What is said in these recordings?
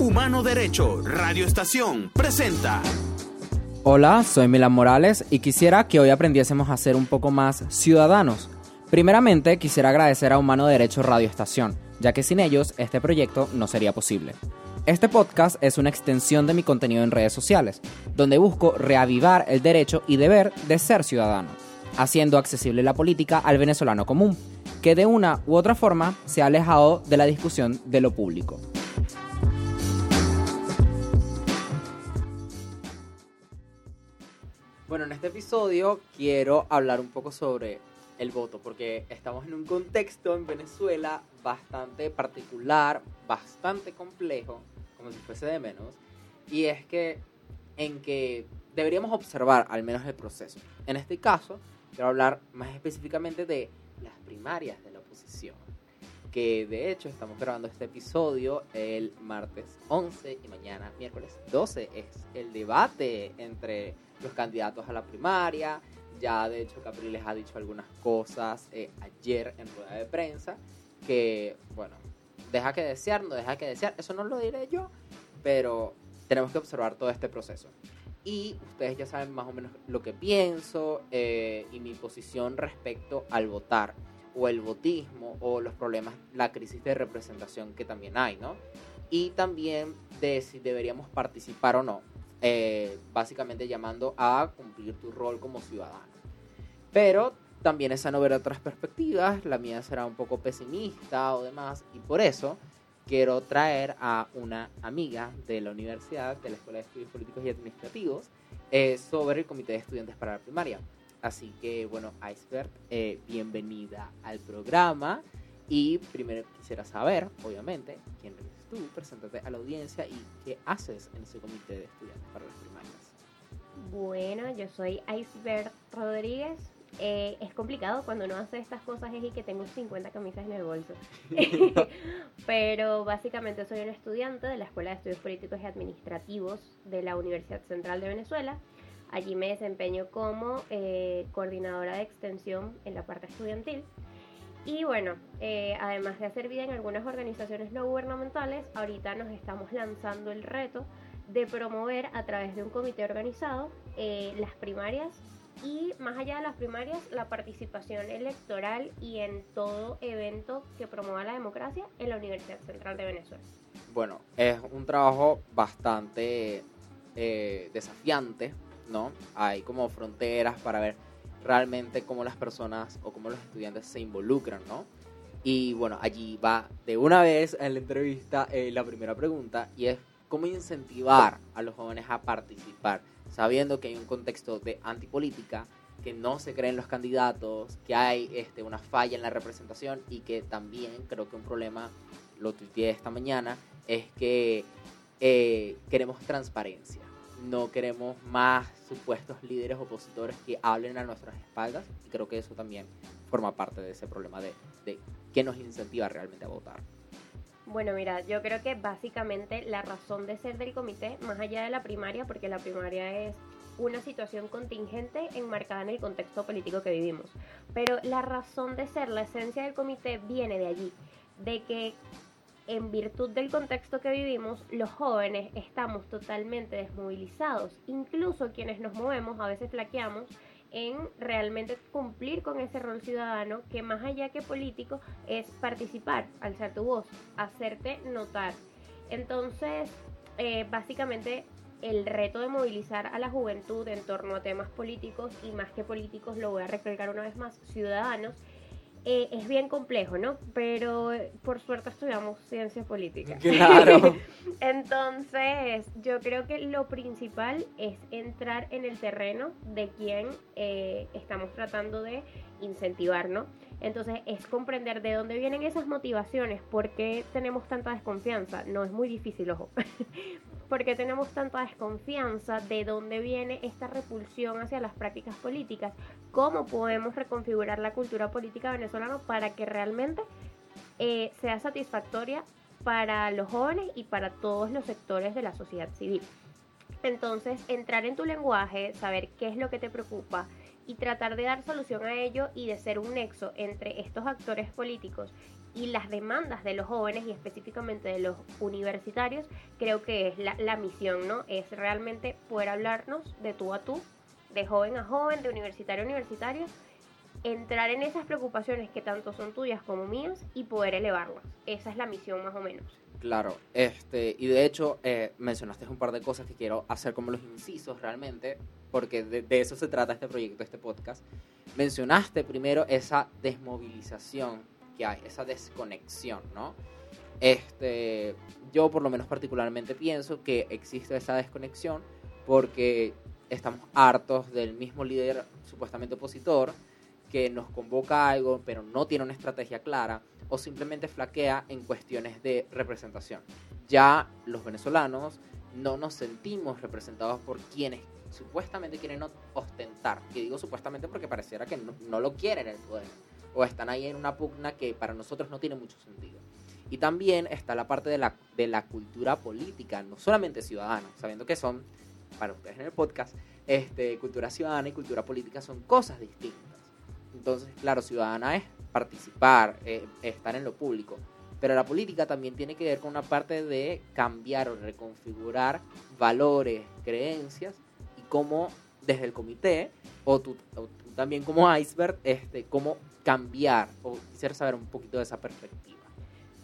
Humano Derecho, Radio Estación, presenta. Hola, soy Milan Morales y quisiera que hoy aprendiésemos a ser un poco más ciudadanos. Primeramente, quisiera agradecer a Humano Derecho Radio Estación, ya que sin ellos este proyecto no sería posible. Este podcast es una extensión de mi contenido en redes sociales, donde busco reavivar el derecho y deber de ser ciudadano, haciendo accesible la política al venezolano común, que de una u otra forma se ha alejado de la discusión de lo público. Bueno, en este episodio quiero hablar un poco sobre el voto, porque estamos en un contexto en Venezuela bastante particular, bastante complejo, como si fuese de menos, y es que en que deberíamos observar al menos el proceso. En este caso, quiero hablar más específicamente de las primarias de la oposición, que de hecho estamos grabando este episodio el martes 11 y mañana miércoles 12 es el debate entre los candidatos a la primaria. Ya de hecho Capriles ha dicho algunas cosas eh, ayer en rueda de prensa que, bueno, deja que desear, no deja que desear. Eso no lo diré yo, pero tenemos que observar todo este proceso. Y ustedes ya saben más o menos lo que pienso eh, y mi posición respecto al votar o el votismo o los problemas, la crisis de representación que también hay, ¿no? Y también de si deberíamos participar o no eh, básicamente llamando a cumplir tu rol como ciudadano. Pero también esa no ver otras perspectivas, la mía será un poco pesimista o demás, y por eso quiero traer a una amiga de la universidad, de la Escuela de Estudios Políticos y Administrativos, eh, sobre el Comité de Estudiantes para la Primaria. Así que, bueno, Iceberg, eh, bienvenida al programa. Y primero quisiera saber, obviamente, quién tú, preséntate a la audiencia y qué haces en ese comité de estudiantes para las primarias. Bueno, yo soy Iceberg Rodríguez. Eh, es complicado cuando uno hace estas cosas es y que tengo 50 camisas en el bolso. Pero básicamente soy un estudiante de la Escuela de Estudios Políticos y Administrativos de la Universidad Central de Venezuela. Allí me desempeño como eh, coordinadora de extensión en la parte estudiantil. Y bueno, eh, además de hacer vida en algunas organizaciones no gubernamentales, ahorita nos estamos lanzando el reto de promover a través de un comité organizado eh, las primarias y más allá de las primarias, la participación electoral y en todo evento que promueva la democracia en la Universidad Central de Venezuela. Bueno, es un trabajo bastante eh, desafiante, ¿no? Hay como fronteras para ver realmente cómo las personas o cómo los estudiantes se involucran, ¿no? Y bueno, allí va de una vez en la entrevista eh, la primera pregunta y es cómo incentivar a los jóvenes a participar, sabiendo que hay un contexto de antipolítica, que no se creen los candidatos, que hay este, una falla en la representación y que también creo que un problema, lo tuiteé esta mañana, es que eh, queremos transparencia no queremos más supuestos líderes opositores que hablen a nuestras espaldas y creo que eso también forma parte de ese problema de, de qué nos incentiva realmente a votar. Bueno, mira, yo creo que básicamente la razón de ser del comité, más allá de la primaria, porque la primaria es una situación contingente enmarcada en el contexto político que vivimos, pero la razón de ser, la esencia del comité viene de allí, de que en virtud del contexto que vivimos, los jóvenes estamos totalmente desmovilizados. Incluso quienes nos movemos a veces flaqueamos en realmente cumplir con ese rol ciudadano que más allá que político es participar, alzar tu voz, hacerte notar. Entonces, eh, básicamente el reto de movilizar a la juventud en torno a temas políticos y más que políticos, lo voy a recalcar una vez más, ciudadanos, eh, es bien complejo, ¿no? Pero eh, por suerte estudiamos ciencia política. Claro. Entonces, yo creo que lo principal es entrar en el terreno de quien eh, estamos tratando de incentivar, ¿no? Entonces, es comprender de dónde vienen esas motivaciones, por qué tenemos tanta desconfianza. No es muy difícil, ojo. ¿Por qué tenemos tanta desconfianza? ¿De dónde viene esta repulsión hacia las prácticas políticas? ¿Cómo podemos reconfigurar la cultura política venezolana para que realmente eh, sea satisfactoria para los jóvenes y para todos los sectores de la sociedad civil? Entonces, entrar en tu lenguaje, saber qué es lo que te preocupa, y tratar de dar solución a ello y de ser un nexo entre estos actores políticos y las demandas de los jóvenes y específicamente de los universitarios, creo que es la, la misión, ¿no? Es realmente poder hablarnos de tú a tú, de joven a joven, de universitario a universitario, entrar en esas preocupaciones que tanto son tuyas como mías y poder elevarlas. Esa es la misión más o menos. Claro, este, y de hecho eh, mencionaste un par de cosas que quiero hacer como los incisos realmente, porque de, de, eso se trata este proyecto, este podcast. Mencionaste primero esa desmovilización que hay, esa desconexión, ¿no? Este, yo por lo menos particularmente pienso que existe esa desconexión porque estamos hartos del mismo líder supuestamente opositor que nos convoca a algo pero no tiene una estrategia clara o simplemente flaquea en cuestiones de representación. Ya los venezolanos no nos sentimos representados por quienes supuestamente quieren ostentar. Y digo supuestamente porque pareciera que no, no lo quieren el poder. O están ahí en una pugna que para nosotros no tiene mucho sentido. Y también está la parte de la, de la cultura política, no solamente ciudadana, sabiendo que son, para ustedes en el podcast, este, cultura ciudadana y cultura política son cosas distintas. Entonces, claro, ciudadana es participar, eh, estar en lo público. Pero la política también tiene que ver con una parte de cambiar o reconfigurar valores, creencias y cómo desde el comité o tú, también como iceberg, este, cómo cambiar o quisiera saber un poquito de esa perspectiva.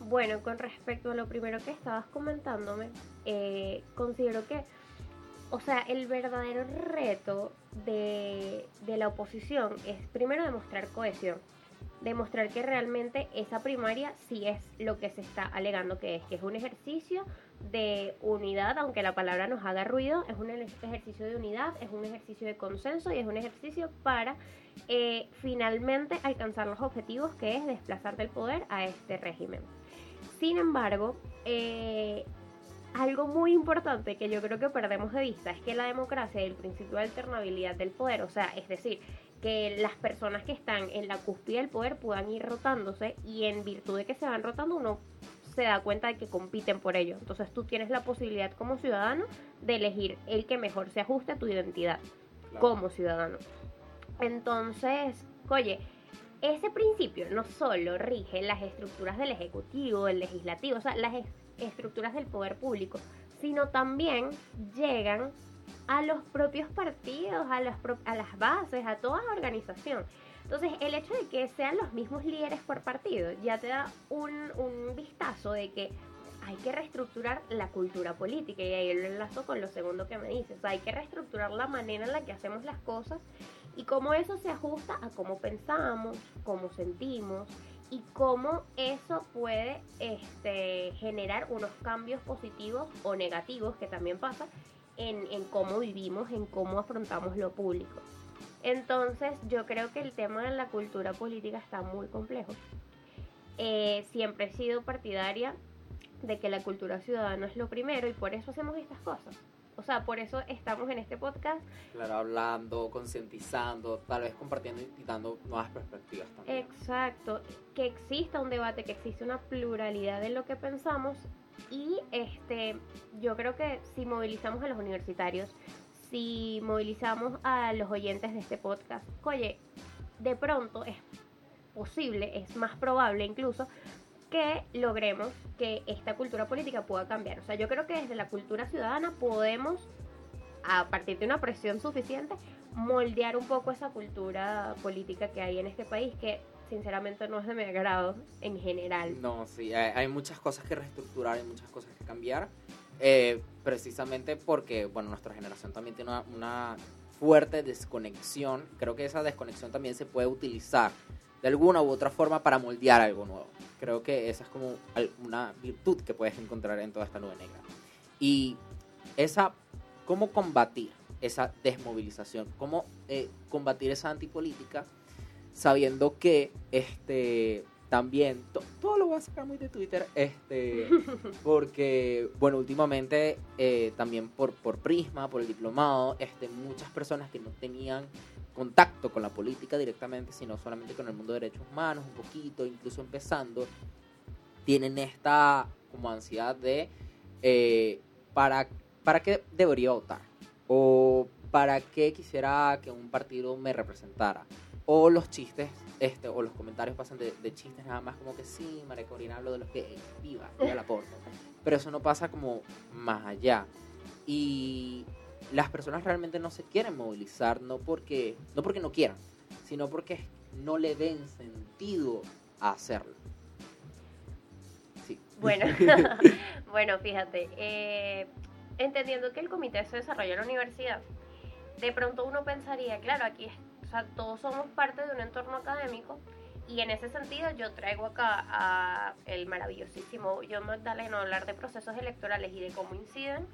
Bueno, con respecto a lo primero que estabas comentándome, eh, considero que, o sea, el verdadero reto de, de la oposición es primero demostrar cohesión demostrar que realmente esa primaria sí es lo que se está alegando que es, que es un ejercicio de unidad, aunque la palabra nos haga ruido, es un ejercicio de unidad, es un ejercicio de consenso y es un ejercicio para eh, finalmente alcanzar los objetivos que es desplazar del poder a este régimen. Sin embargo, eh, algo muy importante que yo creo que perdemos de vista es que la democracia y el principio de alternabilidad del poder, o sea, es decir, que las personas que están en la cúspide del poder puedan ir rotándose y en virtud de que se van rotando uno se da cuenta de que compiten por ello. Entonces tú tienes la posibilidad como ciudadano de elegir el que mejor se ajuste a tu identidad claro. como ciudadano. Entonces, oye, ese principio no solo rige las estructuras del Ejecutivo, del Legislativo, o sea, las estructuras del poder público, sino también llegan a los propios partidos, a las, a las bases, a toda la organización. Entonces, el hecho de que sean los mismos líderes por partido ya te da un, un vistazo de que hay que reestructurar la cultura política y ahí lo enlazo con lo segundo que me dices. O sea, hay que reestructurar la manera en la que hacemos las cosas y cómo eso se ajusta a cómo pensamos, cómo sentimos y cómo eso puede este, generar unos cambios positivos o negativos que también pasa en, en cómo vivimos, en cómo afrontamos lo público. Entonces yo creo que el tema de la cultura política está muy complejo. Eh, siempre he sido partidaria de que la cultura ciudadana es lo primero y por eso hacemos estas cosas. O sea, por eso estamos en este podcast. Claro, hablando, concientizando, tal vez compartiendo y dando nuevas perspectivas también. Exacto, que exista un debate, que exista una pluralidad de lo que pensamos y este, yo creo que si movilizamos a los universitarios, si movilizamos a los oyentes de este podcast, oye, de pronto es posible, es más probable incluso, que logremos que esta cultura política pueda cambiar. O sea, yo creo que desde la cultura ciudadana podemos, a partir de una presión suficiente, moldear un poco esa cultura política que hay en este país, que sinceramente no es de mi agrado en general. No, sí, hay, muchas cosas que reestructurar, hay muchas cosas que cambiar, eh, precisamente porque, bueno, nuestra generación también tiene una, una fuerte desconexión. Creo que esa desconexión también se puede utilizar de alguna u otra forma para moldear algo nuevo. Creo que esa es como una virtud que puedes encontrar en toda esta nube negra. Y esa, ¿cómo combatir esa desmovilización? ¿Cómo eh, combatir esa antipolítica sabiendo que este también to, todo lo voy a sacar muy de Twitter este porque bueno últimamente eh, también por por Prisma por el diplomado este muchas personas que no tenían contacto con la política directamente, sino solamente con el mundo de derechos humanos, un poquito, incluso empezando, tienen esta como ansiedad de eh, para, para qué debería votar o para qué quisiera que un partido me representara. O los chistes, este, o los comentarios pasan de, de chistes nada más como que sí, María Corina hablo de los gays, viva, viva la porta. Pero eso no pasa como más allá. Y las personas realmente no se quieren movilizar, no porque no, porque no quieran, sino porque no le den sentido a hacerlo. Sí. Bueno, bueno, fíjate, eh, entendiendo que el comité se desarrolla en la universidad, de pronto uno pensaría, claro, aquí o sea, todos somos parte de un entorno académico y en ese sentido yo traigo acá a el maravillosísimo John Magdaleno a hablar de procesos electorales y de cómo inciden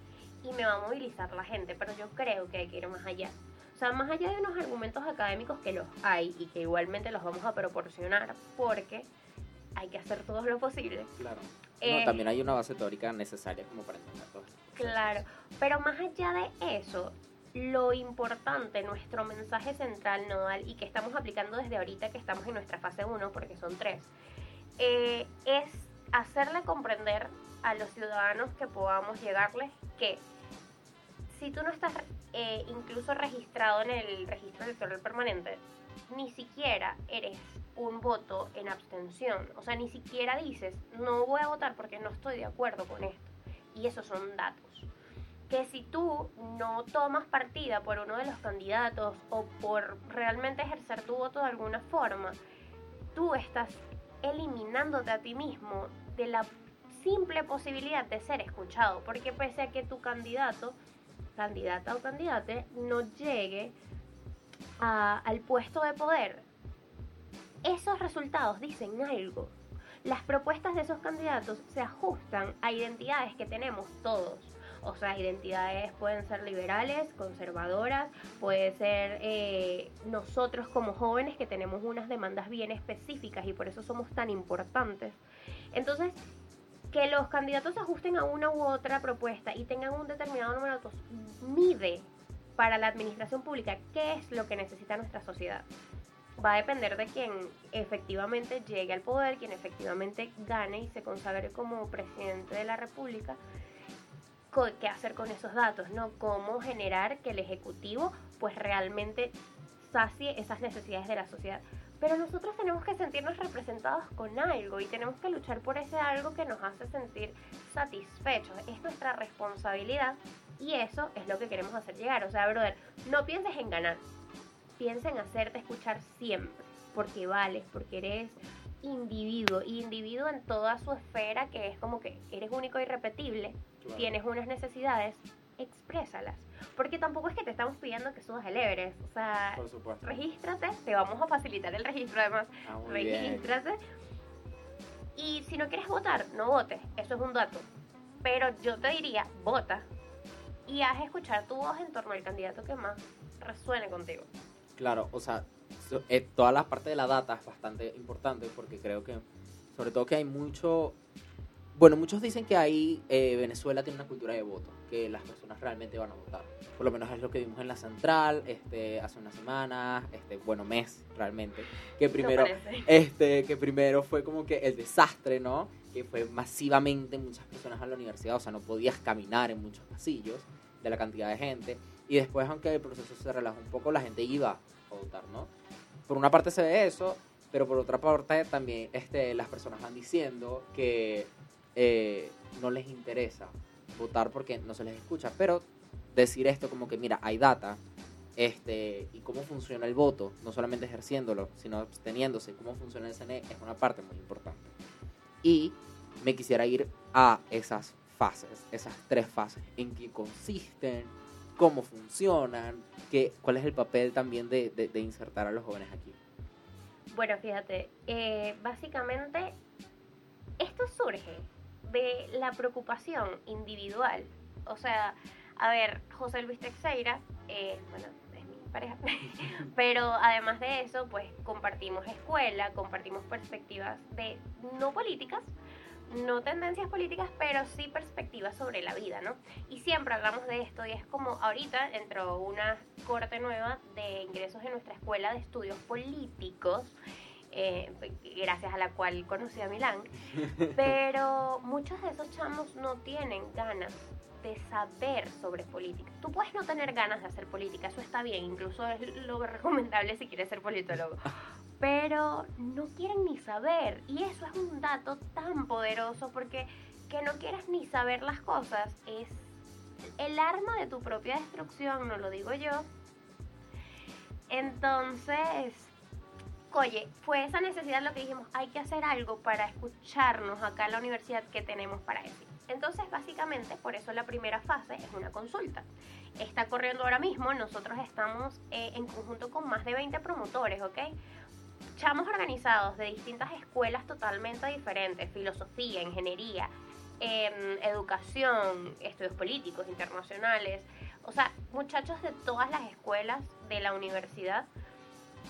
y me va a movilizar la gente, pero yo creo que hay que ir más allá. O sea, más allá de unos argumentos académicos que los hay y que igualmente los vamos a proporcionar porque hay que hacer todo lo posible. Claro. Eh, no, también hay una base teórica necesaria como para entender todo esto. Claro, pero más allá de eso, lo importante, nuestro mensaje central nodal y que estamos aplicando desde ahorita que estamos en nuestra fase 1, porque son tres, eh, es hacerle comprender a los ciudadanos que podamos llegarles que si tú no estás eh, incluso registrado en el registro electoral permanente, ni siquiera eres un voto en abstención. O sea, ni siquiera dices, no voy a votar porque no estoy de acuerdo con esto. Y esos son datos. Que si tú no tomas partida por uno de los candidatos o por realmente ejercer tu voto de alguna forma, tú estás eliminándote a ti mismo de la simple posibilidad de ser escuchado. Porque pese a que tu candidato, candidata o candidate, no llegue al puesto de poder, esos resultados dicen algo. Las propuestas de esos candidatos se ajustan a identidades que tenemos todos. O sea, identidades pueden ser liberales, conservadoras, puede ser eh, nosotros como jóvenes que tenemos unas demandas bien específicas y por eso somos tan importantes. Entonces, que los candidatos se ajusten a una u otra propuesta y tengan un determinado número de votos mide para la administración pública qué es lo que necesita nuestra sociedad va a depender de quien efectivamente llegue al poder, quien efectivamente gane y se consagre como presidente de la República, qué hacer con esos datos, ¿no? Cómo generar que el Ejecutivo pues realmente sacie esas necesidades de la sociedad. Pero nosotros tenemos que sentirnos representados con algo y tenemos que luchar por ese algo que nos hace sentir satisfechos. Es nuestra responsabilidad y eso es lo que queremos hacer llegar. O sea, brother, no pienses en ganar, piensa en hacerte escuchar siempre, porque vales, porque eres individuo, y individuo en toda su esfera, que es como que eres único y repetible, Claro. tienes unas necesidades, exprésalas. Porque tampoco es que te estamos pidiendo que subas el Everest, o sea, Por supuesto. regístrate, te vamos a facilitar el registro además, Ah, muy bien. regístrate. Y si no quieres votar, no votes, eso es un dato. Pero yo te diría, vota y haz escuchar tu voz en torno al candidato que más resuene contigo. Claro, o sea, eh, toda la parte de la data es bastante importante porque creo que, sobre todo que hay mucho, bueno, muchos dicen que ahí eh, Venezuela tiene una cultura de voto, que las personas realmente van a votar. Por lo menos es lo que vimos en la central, este, hace unas semanas, este, bueno, mes realmente, que primero, No este, que primero fue como que el desastre, ¿no? Que fue masivamente muchas personas a la universidad, o sea, no podías caminar en muchos pasillos de la cantidad de gente. Y después, aunque el proceso se relajó un poco, la gente iba a votar, ¿no? Por una parte se ve eso, pero por otra parte también este, las personas van diciendo que eh, no les interesa votar porque no se les escucha. Pero decir esto como que, mira, hay data, este, y cómo funciona el voto, no solamente ejerciéndolo, sino absteniéndose, cómo funciona el CNE, es una parte muy importante. Y me quisiera ir a esas fases, esas tres fases, en qué consisten, cómo funcionan, qué, cuál es el papel también de, insertar a los jóvenes aquí. Bueno, fíjate, eh, básicamente esto surge de la preocupación individual. O sea, a ver, José Luis Teixeira, eh, bueno, es mi pareja, pero además de eso, pues compartimos escuela, compartimos perspectivas de no políticas, no tendencias políticas, pero sí perspectivas sobre la vida, ¿no? Y siempre hablamos de esto y es como ahorita entró una corte nueva de ingresos en nuestra escuela de estudios políticos eh, gracias a la cual conocí a Milán. Pero muchos de esos chamos no tienen ganas de saber sobre política. Tú puedes no tener ganas de hacer política, eso está bien, incluso es lo recomendable si quieres ser politólogo. Pero no quieren ni saber, y eso es un dato tan poderoso porque que no quieras ni saber las cosas es el arma de tu propia destrucción, no lo digo yo. Entonces, oye, fue esa necesidad lo que dijimos, hay que hacer algo para escucharnos acá en la universidad que tenemos para decir. Entonces, básicamente, por eso la primera fase es una consulta. Está corriendo ahora mismo, nosotros estamos eh, en conjunto con más de 20 promotores, ¿ok? Chamos organizados de distintas escuelas totalmente diferentes, filosofía, ingeniería, em, educación, estudios políticos, internacionales, o sea, muchachos de todas las escuelas de la universidad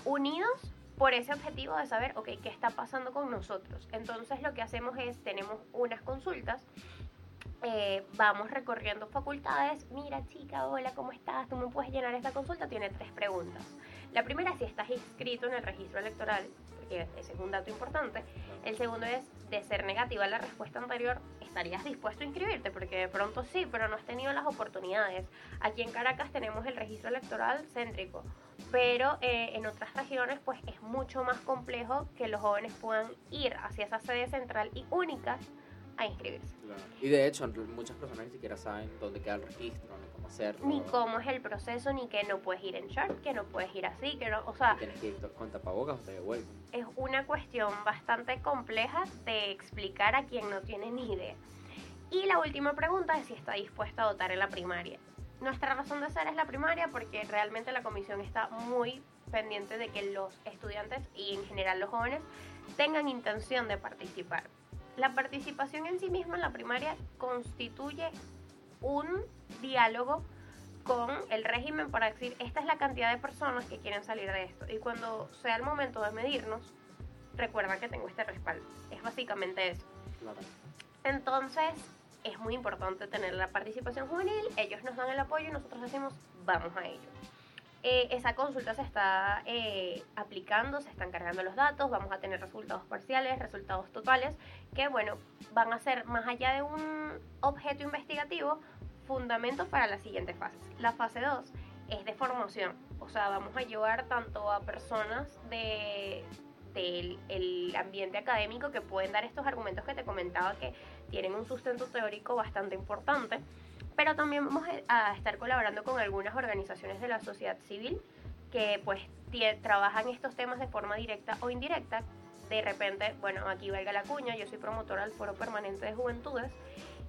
unidos por ese objetivo de saber, ok, ¿qué está pasando con nosotros? Entonces lo que hacemos es, tenemos unas consultas eh, vamos recorriendo facultades. Mira, chica, hola, ¿cómo estás? Tú me puedes llenar esta consulta. Tiene tres preguntas. La primera si estás inscrito en el registro electoral, porque ese es un dato importante. El segundo es, de ser negativa la respuesta anterior, ¿estarías dispuesto a inscribirte? Porque de pronto sí, pero no has tenido las oportunidades. Aquí en Caracas tenemos el registro electoral céntrico, pero eh, en otras regiones pues es mucho más complejo que los jóvenes puedan ir hacia esa sede central y única a inscribirse. Y de hecho, muchas personas ni siquiera saben dónde queda el registro, ni cómo hacerlo. Ni cómo es el proceso, ni que no puedes ir en short, que no puedes ir así, que no, o sea... tienes que ir con tapabocas o te devuelven. Es una cuestión bastante compleja de explicar a quien no tiene ni idea. Y la última pregunta es si está dispuesto a votar en la primaria. Nuestra razón de ser es la primaria porque realmente la comisión está muy pendiente de que los estudiantes y en general los jóvenes tengan intención de participar la participación en sí misma en la primaria constituye un diálogo con el régimen para decir, esta es la cantidad de personas que quieren salir de esto. Y cuando sea el momento de medirnos, recuerda que tengo este respaldo. Es básicamente eso. Entonces, es muy importante tener la participación juvenil, ellos nos dan el apoyo y nosotros decimos, vamos a ello. Eh, esa consulta se está eh, aplicando, se están cargando los datos, vamos a tener resultados parciales, resultados totales, que bueno, van a ser más allá de un objeto investigativo, fundamentos para la siguiente fase. La fase 2 es de formación, o sea, vamos a llevar tanto a personas de del ambiente académico que pueden dar estos argumentos que te comentaba que tienen un sustento teórico bastante importante, pero también vamos a estar colaborando con algunas organizaciones de la sociedad civil que pues trabajan estos temas de forma directa o indirecta. De repente, bueno, aquí valga la cuña, yo soy promotora del Foro Permanente de Juventudes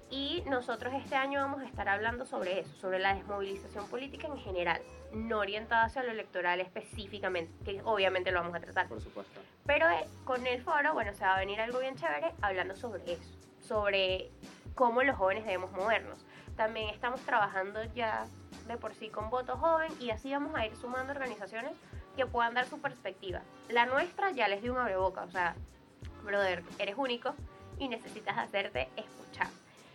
y nosotros este año vamos a estar hablando sobre eso, sobre la desmovilización política en general, no orientada hacia lo electoral específicamente, que obviamente lo vamos a tratar. Por supuesto. Pero eh, con el foro, bueno, se va a venir algo bien chévere hablando sobre eso, sobre cómo los jóvenes debemos movernos. También estamos trabajando ya de por sí con voto joven y así vamos a ir sumando organizaciones que puedan dar su perspectiva. La nuestra ya les dio un boca, o sea, brother, eres único y necesitas hacerte escuchar.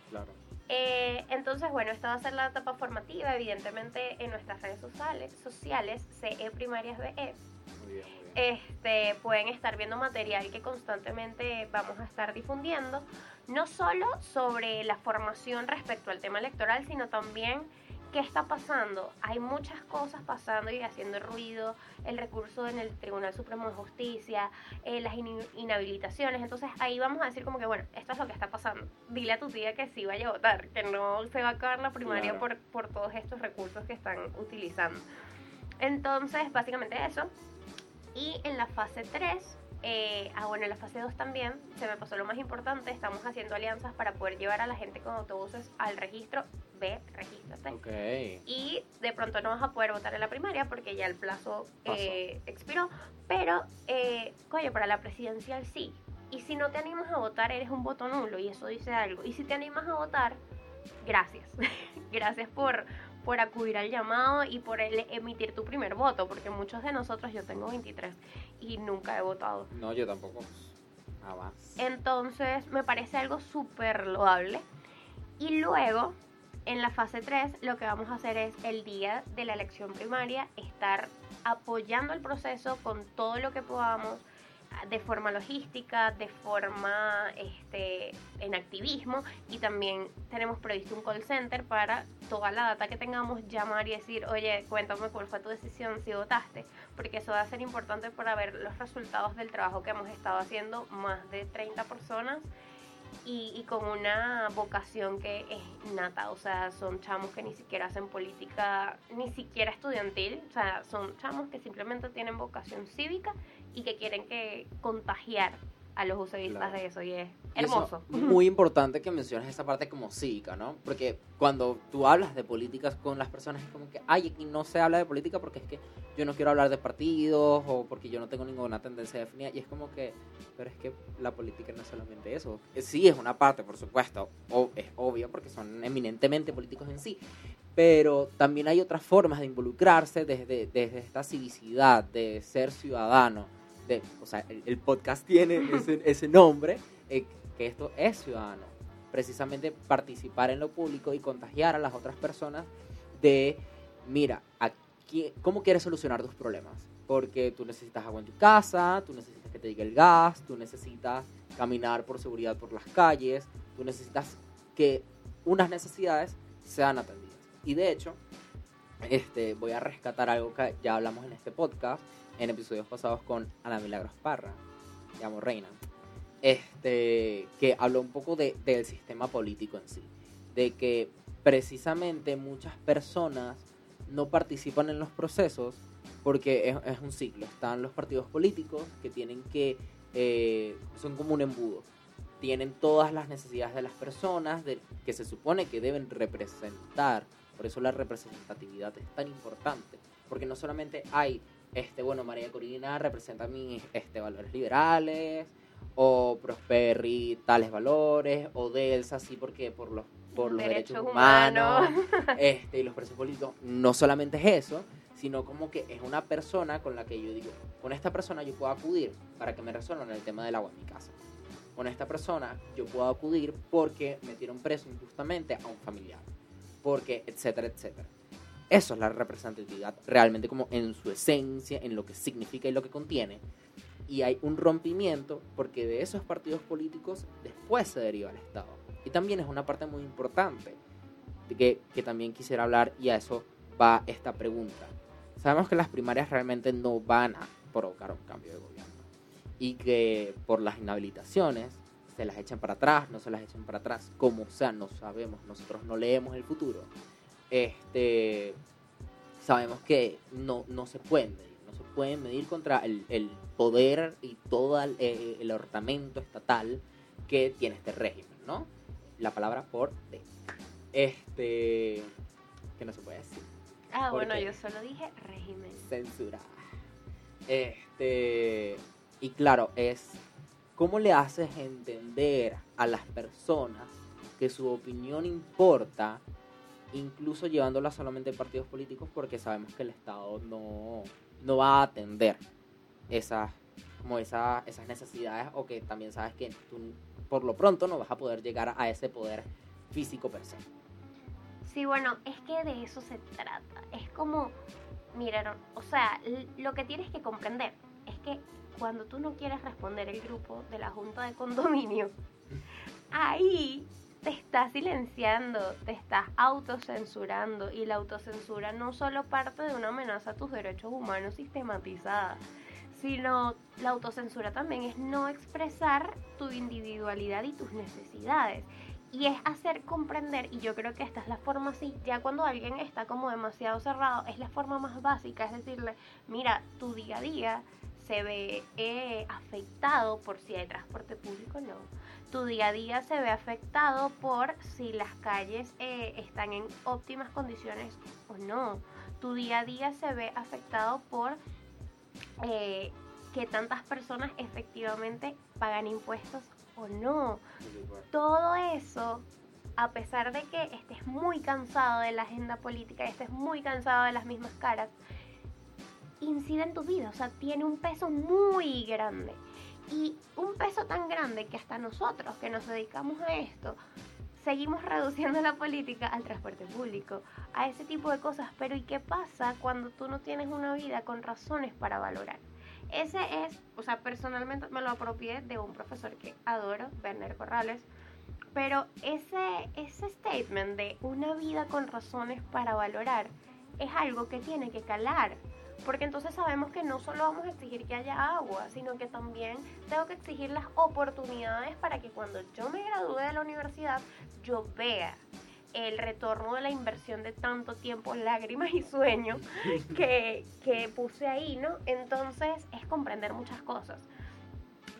Claro. Eh, entonces, bueno, esta va a ser la etapa formativa, evidentemente en nuestras redes sociales, sociales CE Primarias BE. Muy bien, Este, pueden estar viendo material que constantemente vamos a estar difundiendo no solo sobre la formación respecto al tema electoral, sino también qué está pasando. Hay muchas cosas pasando y haciendo ruido, el recurso en el Tribunal Supremo de Justicia, eh, las inhabilitaciones. Entonces ahí vamos a decir como que, bueno, esto es lo que está pasando. Dile a tu tía que sí vaya a votar, que no se va a acabar la primaria por, por todos estos recursos que están utilizando. Entonces, básicamente eso. Y en la fase 3 eh, ah, bueno, en la fase 2 también se me pasó lo más importante. Estamos haciendo alianzas para poder llevar a la gente con autobuses al registro. Ve, regístrate. Okay. Y de pronto no vas a poder votar en la primaria porque ya el plazo eh, expiró. Pero, eh, coño, para la presidencial sí. Y si no te animas a votar, eres un voto nulo y eso dice algo. Y si te animas a votar, gracias. gracias por, por acudir al llamado y por emitir tu primer voto, porque muchos de nosotros, yo tengo 23 y nunca he votado. No, yo tampoco. Jamás. Entonces, me parece algo súper loable. Y luego, en la fase 3, lo que vamos a hacer es el día de la elección primaria, estar apoyando el proceso con todo lo que podamos, de forma logística, de forma este, en activismo y también tenemos previsto un call center para toda la data que tengamos llamar y decir, oye, cuéntame cuál fue tu decisión, si votaste, porque eso va a ser importante para ver los resultados del trabajo que hemos estado haciendo más de 30 personas y, con una vocación que es nata, o sea, son chamos que ni siquiera hacen política, ni siquiera estudiantil, o sea, son chamos que simplemente tienen vocación cívica y que quieren que contagiar a los usuarios de eso y es hermoso. muy importante que menciones esa parte como cívica, ¿no? Porque cuando tú hablas de políticas con las personas es como que, ay, aquí no se habla de política porque es que yo no quiero hablar de partidos o porque yo no tengo ninguna tendencia definida y es como que, pero es que la política no es solamente eso. Eh, sí, es una parte, por supuesto, o, es obvio porque son eminentemente políticos en sí, pero también hay otras formas de involucrarse desde, desde esta civicidad, de ser ciudadano o sea, el, podcast tiene ese, nombre, eh, que esto es ciudadano. Precisamente participar en lo público y contagiar a las otras personas de, mira, aquí, ¿cómo quieres solucionar tus problemas? Porque tú necesitas agua en tu casa, tú necesitas que te llegue el gas, tú necesitas caminar por seguridad por las calles, tú necesitas que unas necesidades sean atendidas. Y de hecho, este, voy a rescatar algo que ya hablamos en este podcast, en episodios pasados con Ana Milagros Parra, llamo Reina, este, que habló un poco de, del sistema político en sí, de que precisamente muchas personas no participan en los procesos porque es, un ciclo. Están los partidos políticos que tienen que, eh, son como un embudo, tienen todas las necesidades de las personas de, que se supone que deben representar. Por eso la representatividad es tan importante, porque no solamente hay este, bueno, María Corina representa mis este, valores liberales, o Prosperi tales valores, o Delsa sí porque por los por los derechos, humanos, este, y los presos políticos, no solamente es eso, sino como que es una persona con la que yo digo, con esta persona yo puedo acudir para que me resuelvan el tema del agua en mi casa. Con esta persona yo puedo acudir porque metieron preso injustamente a un familiar, porque etcétera, etcétera. Eso es la representatividad realmente como en su esencia, en lo que significa y lo que contiene. Y hay un rompimiento porque de esos partidos políticos después se deriva el Estado. Y también es una parte muy importante que, que también quisiera hablar y a eso va esta pregunta. Sabemos que las primarias realmente no van a provocar un cambio de gobierno y que por las inhabilitaciones se las echan para atrás, no se las echan para atrás, como sea, no sabemos, nosotros no leemos el futuro este, sabemos que no, no se pueden medir, no se pueden medir contra el, el poder y todo el, el, ornamento estatal que tiene este régimen, ¿no? La palabra por de. Este, que no se puede decir. Ah, bueno, yo solo dije régimen. Censura. Este, y claro, es cómo le haces entender a las personas que su opinión importa incluso llevándola solamente a partidos políticos porque sabemos que el Estado no, no va a atender esas, como esas necesidades o que también sabes que tú por lo pronto no vas a poder llegar a ese poder físico per se. Sí, bueno, es que de eso se trata. Es como, mira, o sea, lo que tienes que comprender es que cuando tú no quieres responder el grupo de la junta de condominio, ahí te estás silenciando, te estás autocensurando y la autocensura no solo parte de una amenaza a tus derechos humanos sistematizada, sino la autocensura también es no expresar tu individualidad y tus necesidades. Y es hacer comprender, y yo creo que esta es la forma así, ya cuando alguien está como demasiado cerrado, es la forma más básica, es decirle, mira, tu día a día se ve eh, afectado por si hay transporte público o no tu día a día se ve afectado por si las calles eh, están en óptimas condiciones o no. Tu día a día se ve afectado por eh, que tantas personas efectivamente pagan impuestos o no. Todo eso, a pesar de que estés muy cansado de la agenda política, estés muy cansado de las mismas caras, incide en tu vida, o sea, tiene un peso muy grande. Y un peso tan grande que hasta nosotros que nos dedicamos a esto, seguimos reduciendo la política al transporte público, a ese tipo de cosas. Pero ¿y qué pasa cuando tú no tienes una vida con razones para valorar? ese es, o sea, personalmente me lo apropié de un profesor que adoro, Werner Corrales, pero ese, ese statement de una vida con razones para valorar es algo que tiene que calar. Porque entonces sabemos que no solo vamos a exigir que haya agua, sino que también tengo que exigir las oportunidades para que cuando yo me gradúe de la universidad yo vea el retorno de la inversión de tanto tiempo, lágrimas y sueños que, que puse ahí, ¿no? Entonces es comprender muchas cosas.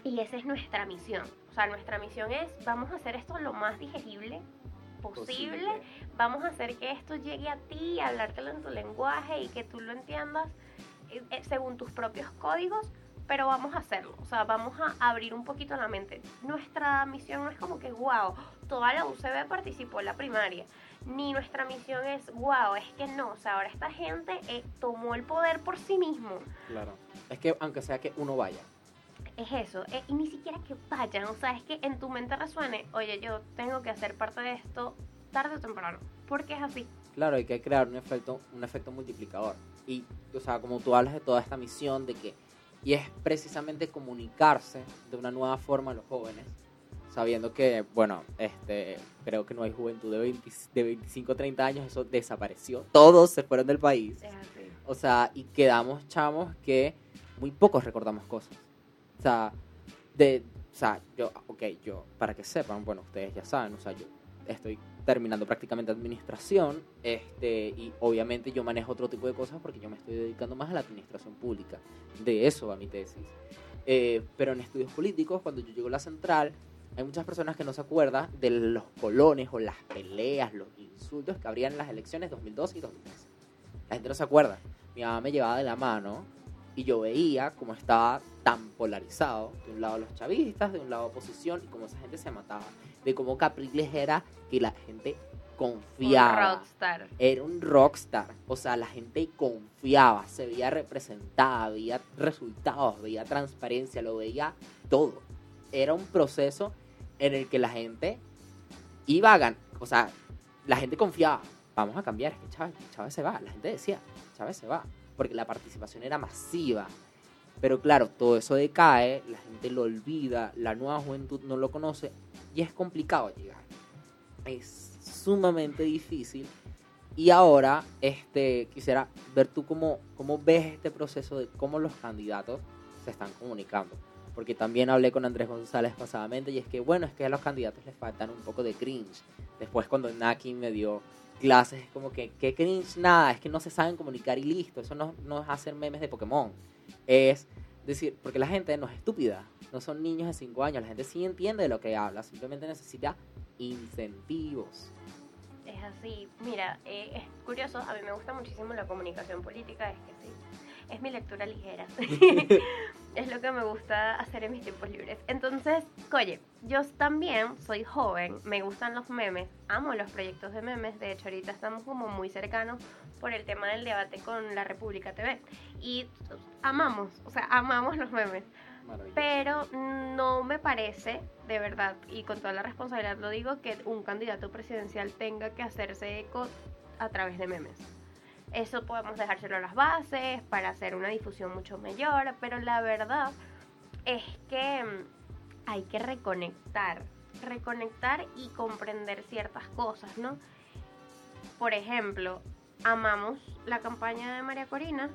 Y esa es nuestra misión. O sea, nuestra misión es, vamos a hacer esto lo más digerible posible, Posible. vamos a hacer que esto llegue a ti, hablártelo en tu lenguaje y que tú lo entiendas según tus propios códigos, pero vamos a hacerlo, o sea, vamos a abrir un poquito la mente. Nuestra misión no es como que, wow, toda la UCB participó en la primaria, ni nuestra misión es, wow, es que no, o sea, ahora esta gente eh, tomó el poder por sí mismo. Claro. Es que aunque sea que uno vaya. Es eso, eh, y ni siquiera que vayan, o sea, es que en tu mente resuene, oye, yo tengo que hacer parte de esto tarde o temprano, porque es así. Claro, hay que crear un efecto, un efecto multiplicador. Y, o sea, como tú hablas de toda esta misión de que, y es precisamente comunicarse de una nueva forma a los jóvenes, sabiendo que, bueno, este, creo que no hay juventud de, 20 de 25 30 años, eso desapareció. Todos se fueron del país. O sea, y quedamos chamos que muy pocos recordamos cosas. O sea, de, o sea, yo, ok, yo, para que sepan, bueno, ustedes ya saben, o sea, yo estoy terminando prácticamente administración, este, y obviamente yo manejo otro tipo de cosas porque yo me estoy dedicando más a la administración pública. De eso va mi tesis. Eh, pero en estudios políticos, cuando yo llego a la central, hay muchas personas que no se acuerdan de los colones o las peleas, los insultos que habrían en las elecciones 2002 y 2013. La gente no se acuerda. Mi mamá me llevaba de la mano y yo veía cómo estaba tan polarizado. De un lado los chavistas, de un lado oposición, y cómo esa gente se mataba. De cómo Capriles era que la gente Un confiaba. rockstar. Era un rockstar. O sea, la gente confiaba, se veía representada, veía resultados, veía transparencia, lo veía todo. Era un proceso en el que la gente iba a ganar. O sea, la gente confiaba. Vamos a cambiar, es que Chávez, Chávez se va. La gente decía, Chávez se va. Porque la participación era masiva. Pero claro, todo eso decae, la gente lo olvida, la nueva juventud no lo conoce y es complicado llegar. Es sumamente difícil. Y ahora, este, quisiera ver tú cómo, cómo ves este proceso de cómo los candidatos se están comunicando. Porque también hablé con Andrés González pasadamente y es que, bueno, es que a los candidatos les faltan un poco de cringe. Después cuando Naki me dio clases, es como que, ¿qué cringe? Nada, es que no se saben comunicar y listo. Eso no, no es hacer memes de Pokémon. Es decir, porque la gente no es estúpida. No son niños de 5 años. La gente sí entiende de lo que habla. Simplemente necesita incentivos. Es así. Mira, eh, es curioso, a mí me gusta muchísimo la comunicación política, es que sí. Es mi lectura ligera. es lo que me gusta hacer en mis tiempos libres. Entonces, oye, yo también soy joven, me gustan los memes, amo los proyectos de memes. De hecho, ahorita estamos como muy cercanos por el tema del debate con la República TV. Y amamos, o sea, amamos los memes. Pero no me parece, de verdad, y con toda la responsabilidad lo digo, que un candidato presidencial tenga que hacerse eco a través de memes. Eso podemos dejárselo a las bases para hacer una difusión mucho mayor, pero la verdad es que mm, hay que reconectar, reconectar y comprender ciertas cosas, ¿no? Por ejemplo, amamos la campaña de María Corina,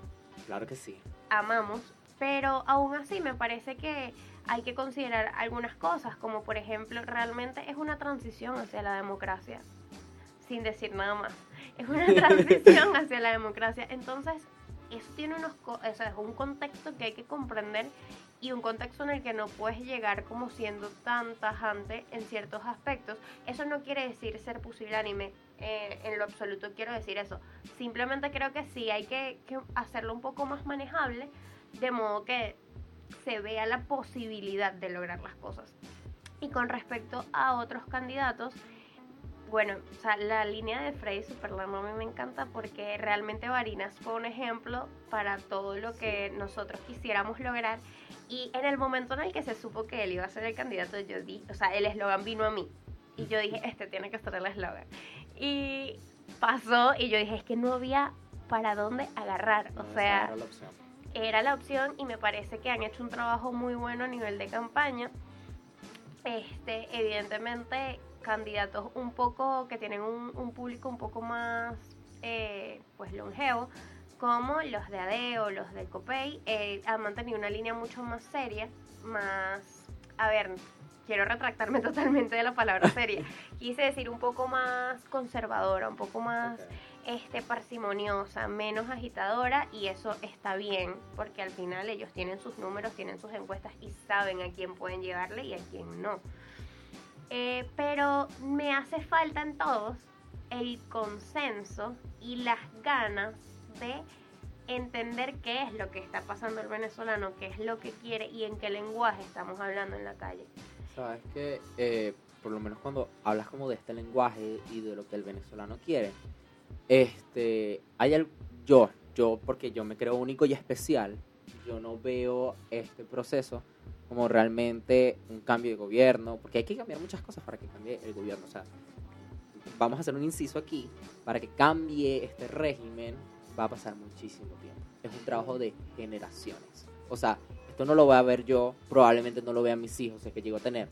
Claro que sí. amamos, pero aún así me parece que hay que considerar algunas cosas, como por ejemplo, realmente es una transición hacia la democracia, sin decir nada más. Es una transición hacia la democracia. Entonces, eso tiene unos, o es un contexto que hay que comprender y un contexto en el que no puedes llegar como siendo tan tajante en ciertos aspectos. Eso no quiere decir ser pusilánime, eh, en lo absoluto quiero decir eso. Simplemente creo que sí hay que, que hacerlo un poco más manejable, de modo que se vea la posibilidad de lograr las cosas. Y con respecto a otros candidatos, bueno, o sea, la línea de Freddy Superlano a mí me encanta porque realmente Varinas fue un ejemplo para todo lo que nosotros quisiéramos lograr. Y en el momento en el que se supo que él iba a ser el candidato, yo dije, o sea, el eslogan vino a mí. Y yo dije, este tiene que ser el eslogan. Y pasó y yo dije, es que no había para dónde agarrar. No, O sea, era la opción. era la opción y me parece que han hecho un trabajo muy bueno a nivel de campaña. Este, evidentemente, candidatos un poco que tienen un, público un poco más eh, pues longevo, como los de ADEO, los de COPEI, eh, han mantenido una línea mucho más seria, más, a ver, quiero retractarme totalmente de la palabra seria, quise decir un poco más conservadora, un poco más este, parsimoniosa, menos agitadora y eso está bien porque al final ellos tienen sus números, tienen sus encuestas y saben a quién pueden llevarle y a quién no. Eh, pero me hace falta en todos el consenso y las ganas de entender qué es lo que está pasando el venezolano, qué es lo que quiere y en qué lenguaje estamos hablando en la calle. Sabes que, eh, por lo menos cuando hablas como de este lenguaje y de lo que el venezolano quiere, este, hay el, yo, yo, porque yo me creo único y especial, yo no veo este proceso como realmente un cambio de gobierno, porque hay que cambiar muchas cosas para que cambie el gobierno. O sea, vamos a hacer un inciso aquí, para que cambie este régimen va a pasar muchísimo tiempo. Es un trabajo de generaciones. O sea, esto no lo voy a ver yo, probablemente no lo vean mis hijos, es que llego a tener.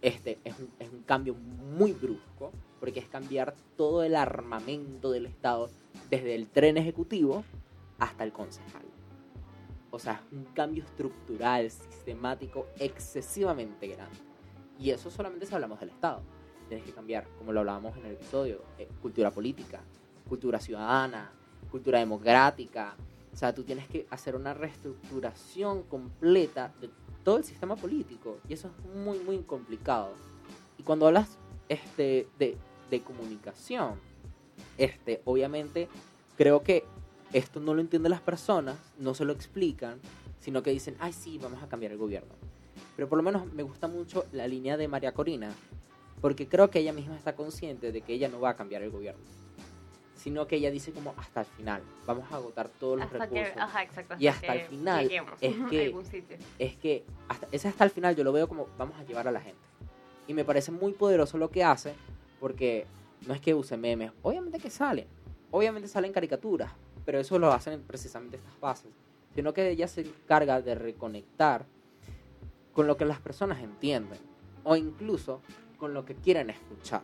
Este es un, es un cambio muy brusco, porque es cambiar todo el armamento del Estado, desde el tren ejecutivo hasta el concejal. O sea, un cambio estructural, sistemático, excesivamente grande. Y eso solamente si hablamos del Estado. Tienes que cambiar, como lo hablábamos en el episodio, eh, cultura política, cultura ciudadana, cultura democrática. O sea, tú tienes que hacer una reestructuración completa de todo el sistema político. Y eso es muy, muy complicado. Y cuando hablas este, de de comunicación. Este, obviamente, creo que esto no lo entienden las personas, no se lo explican, sino que dicen, ay, sí, vamos a cambiar el gobierno. Pero por lo menos me gusta mucho la línea de María Corina, porque creo que ella misma está consciente de que ella no va a cambiar el gobierno, sino que ella dice como hasta el final, vamos a agotar todos los recursos. y hasta el final es que, es que hasta, ese hasta el final yo lo veo como vamos a llevar a la gente. Y me parece muy poderoso lo que hace, porque no es que use memes, obviamente que salen, obviamente salen caricaturas, pero eso lo hacen precisamente estas bases, sino que ella se encarga de reconectar con lo que las personas entienden, o incluso con lo que quieren escuchar.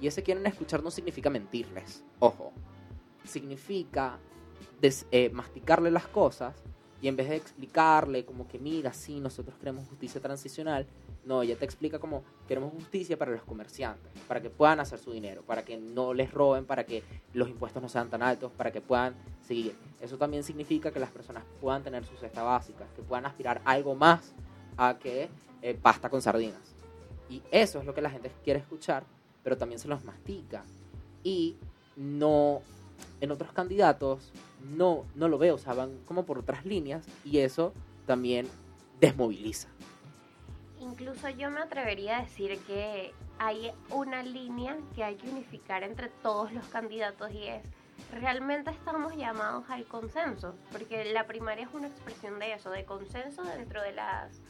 Y ese quieren escuchar no significa mentirles, ojo, significa eh, masticarle las cosas y en vez de explicarle como que mira, sí, nosotros queremos justicia transicional, no, ella te explica como queremos justicia para los comerciantes, para que puedan hacer su dinero, para que no les roben, para que los impuestos no sean tan altos, para que puedan seguir. Eso también significa que las personas puedan tener su cesta básica, que puedan aspirar algo más a que eh, pasta con sardinas. Y eso es lo que la gente quiere escuchar, pero también se los mastica. Y no, en otros candidatos, no, no lo veo, o sea, van como por otras líneas y eso también desmoviliza incluso yo me atrevería a decir que hay una línea que hay que unificar entre todos los candidatos y es, realmente estamos llamados al consenso, porque la primaria es una expresión de eso, de consenso dentro de, las,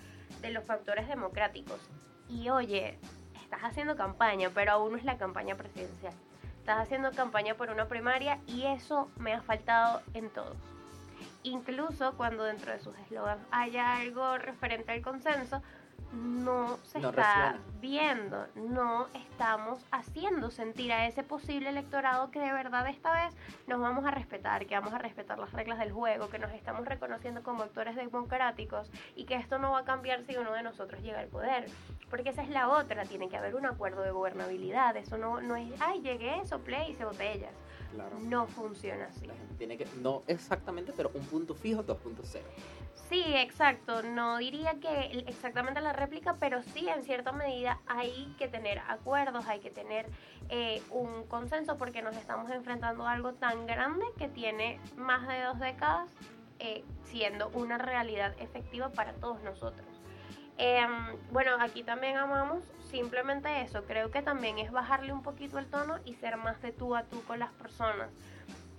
de los factores democráticos. Y oye, estás haciendo campaña, pero aún no es la campaña presidencial. Estás haciendo campaña por una primaria y eso me ha faltado en todos incluso cuando dentro de sus eslogans haya algo referente al consenso, no se está viendo, no estamos haciendo sentir a ese posible electorado que de verdad esta vez nos vamos a respetar, que vamos a respetar las reglas del juego, que nos estamos reconociendo como actores democráticos y que esto no va a cambiar si uno de nosotros llega al poder. Porque esa es la otra, tiene que haber un acuerdo de gobernabilidad, eso no, no es, ay, llegué, soplé y se No funciona así. tiene que, no exactamente, pero un punto fijo 2.0. Sí, exacto. No diría que exactamente la réplica, pero sí en cierta medida hay que tener acuerdos, hay que tener eh, un consenso porque nos estamos enfrentando a algo tan grande que tiene más de dos décadas eh, siendo una realidad efectiva para todos nosotros. Em, bueno, aquí también amamos simplemente eso. Creo que también es bajarle un poquito el tono y ser más de tú a tú con las personas.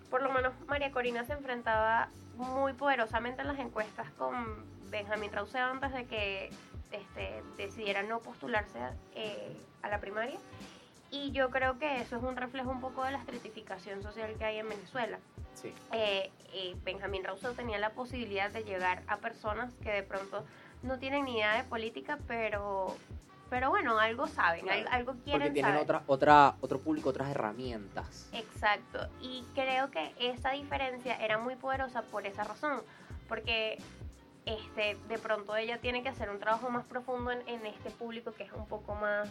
Por lo menos María Corina se enfrentaba muy poderosamente en las encuestas con Benjamín Rauseo antes de que este, decidiera no postularse eh, a la primaria. Y yo creo que eso es un reflejo un poco de la estratificación social que hay en Venezuela. Sí. Eh, eh, Benjamín Rousseau tenía la posibilidad de llegar a personas que de pronto no tienen ni idea de política, pero, pero bueno, algo saben, Claro, al- algo Porque quieren tienen saber. otra, otra, otro público, otras herramientas. Exacto, y creo que esa diferencia era muy poderosa por esa razón, porque este, de pronto ella tiene que hacer un trabajo más profundo en, en este público que es un poco más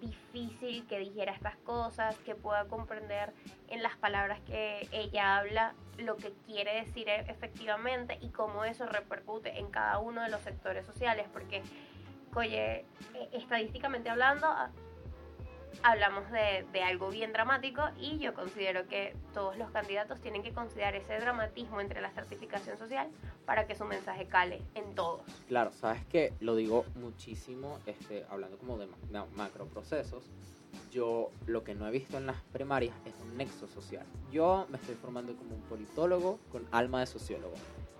difícil que dijera estas cosas, que pueda comprender en las palabras que ella habla lo que quiere decir e- efectivamente y cómo eso repercute en cada uno de los sectores sociales, porque, oye, eh, estadísticamente hablando, a- hablamos de, de algo bien dramático y yo considero que todos los candidatos tienen que considerar ese dramatismo entre la certificación social para que su mensaje cale en todos. Claro, sabes que lo digo muchísimo, este, hablando como de ma- macroprocesos. Yo lo que no he visto en las primarias es un nexo social. Yo me estoy formando como un politólogo con alma de sociólogo.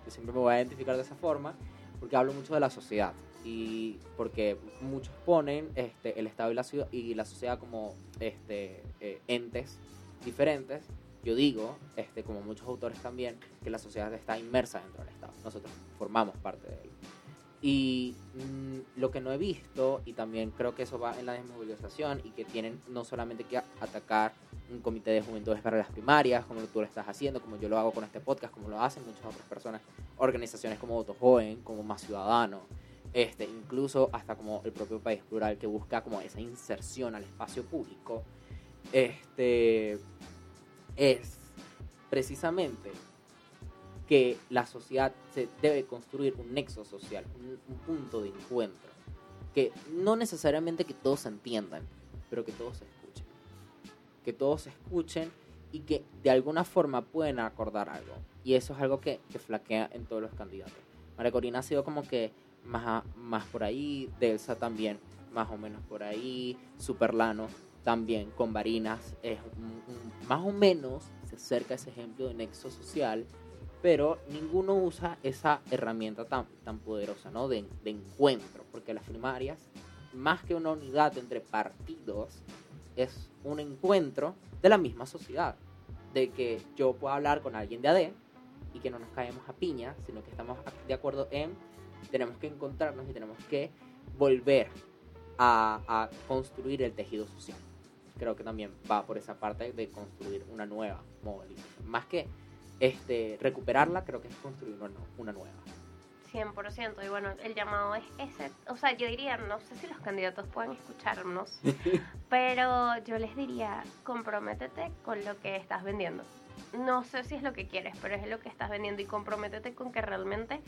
Yo siempre me voy a identificar de esa forma porque hablo mucho de la sociedad y porque muchos ponen este, el Estado y la, ciudad, y la sociedad como este, eh, entes diferentes. Yo digo, este, como muchos autores también, que la sociedad está inmersa dentro del Estado. Nosotros formamos parte de él. Y mm, lo que no he visto, y también creo que eso va en la desmovilización, y que tienen no solamente que atacar un comité de juventudes para las primarias, como tú lo estás haciendo, como yo lo hago con este podcast, como lo hacen muchas otras personas, organizaciones como Voto Joven, como Más Ciudadano, este, incluso hasta como el propio País Plural que busca como esa inserción al espacio público, este, es precisamente que la sociedad se debe construir un nexo social, un, un punto de encuentro, que no necesariamente que todos se entiendan, pero que todos se escuchen, que todos se escuchen y que de alguna forma pueden acordar algo. Y eso es algo que, que flaquea en todos los candidatos. María Corina ha sido como que más, más por ahí, Delsa también, más o menos por ahí, Superlano también con Varinas, es un- un- más o menos se acerca ese ejemplo de nexo social, pero ninguno usa esa herramienta tan, tan poderosa, ¿no? De, de encuentro, porque las primarias, más que una unidad entre partidos, es un encuentro de la misma sociedad, de que yo pueda hablar con alguien de AD y que no nos caemos a piña, sino que estamos de acuerdo en tenemos que encontrarnos y tenemos que volver a, a construir el tejido social. Creo que también va por esa parte de construir una nueva movilización. Más que este, recuperarla, creo que es construir una, una nueva. 100%. Y bueno, el llamado es ese. O sea, yo diría, no sé si los candidatos pueden escucharnos, pero yo les diría, comprométete con lo que estás vendiendo. No sé si es lo que quieres, pero es lo que estás vendiendo y comprométete con que realmente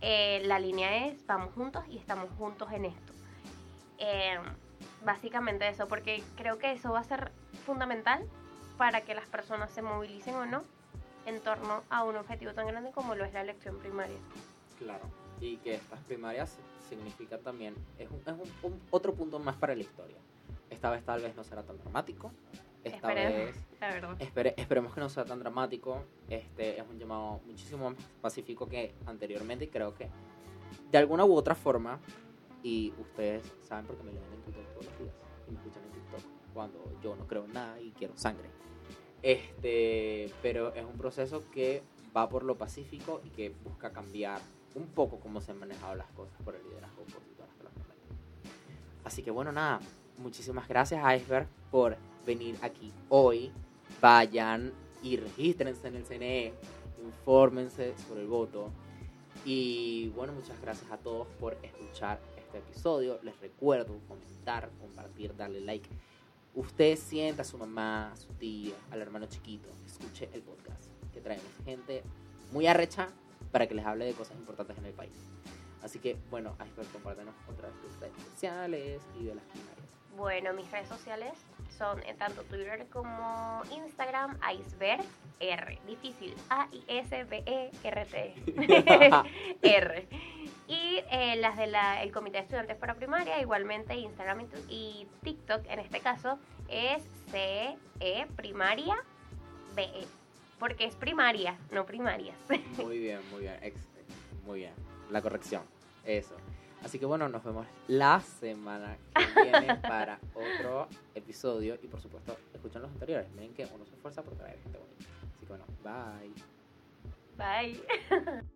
eh, la línea es vamos juntos y estamos juntos en esto. Eh, básicamente eso, porque creo que eso va a ser fundamental para que las personas se movilicen o no en torno a un objetivo tan grande como lo es la elección primaria. Claro. Y que estas primarias significa también, es, un, es un- un- otro punto más para la historia. Esta vez tal vez no será tan dramático. Esta Esperemos, vez la verdad. espere- esperemos que no sea tan dramático. Este es un llamado muchísimo más pacífico que anteriormente y creo que de alguna u otra forma, y ustedes saben porque me leen en Twitter todos los días y me escuchan en TikTok cuando yo no creo en nada y quiero sangre. Este, pero es un proceso que va por lo pacífico y que busca cambiar un poco cómo se han manejado las cosas por el liderazgo opositor hasta momento. Así que bueno, nada, muchísimas gracias Iceberg por venir aquí hoy. Vayan y regístrense en el CNE, infórmense sobre el voto. Y bueno, muchas gracias a todos por escuchar este episodio. Les recuerdo comentar, compartir, darle like. Usted sienta a su mamá, a su tía, al hermano chiquito, escuche el podcast, que traemos gente muy arrecha para que les hable de cosas importantes en el país. Así que, bueno, Iceberg, compártenos otra vez tus redes sociales y de las primarias. Bueno, mis redes sociales son en tanto Twitter como Instagram, Iceberg R. Difícil. A-I-S-B-E-R-T. R. Y eh, las del Comité de Estudiantes para Primaria, igualmente Instagram y TikTok, en este caso, es CE Primaria BE. Porque es primaria, no primarias. Muy bien, muy bien, ex- muy bien. La corrección, eso. Así que bueno, nos vemos la semana que viene para otro episodio. Y por supuesto, escuchen los anteriores. Miren que uno se esfuerza por traer gente bonita. Así que bueno, bye. Bye.